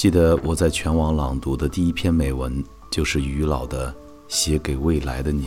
记得我在全网朗读的第一篇美文就是于老的《写给未来的你》，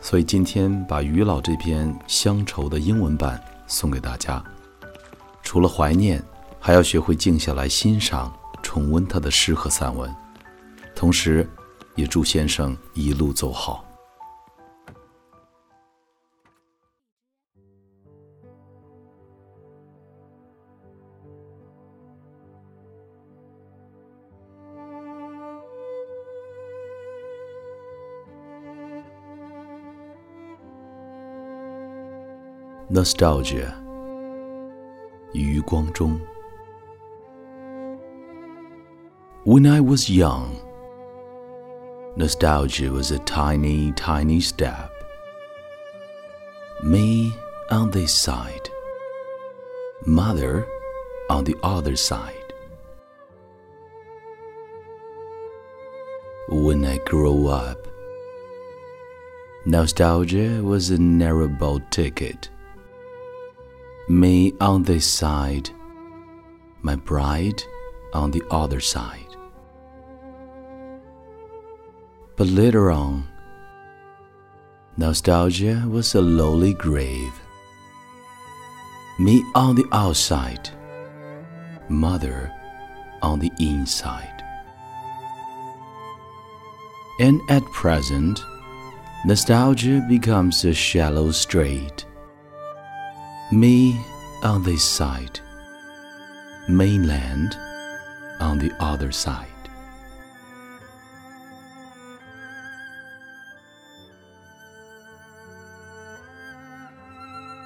所以今天把于老这篇乡愁的英文版送给大家。除了怀念，还要学会静下来欣赏、重温他的诗和散文，同时，也祝先生一路走好。Nostalgia，余光中。When I was young, nostalgia was a tiny, tiny step. Me on this side, mother on the other side. When I grow up, nostalgia was a narrow boat ticket me on this side, my bride on the other side. But later on, nostalgia was a lowly grave. Me on the outside, mother on the inside. And at present, nostalgia becomes a shallow strait me on this side, mainland on the other side.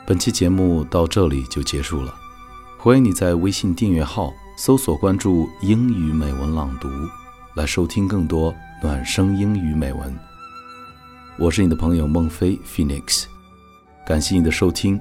本期节目到这里就结束了，欢迎你在微信订阅号搜索关注“英语美文朗读”，来收听更多暖声英语美文。我是你的朋友孟非 Phoenix，感谢你的收听。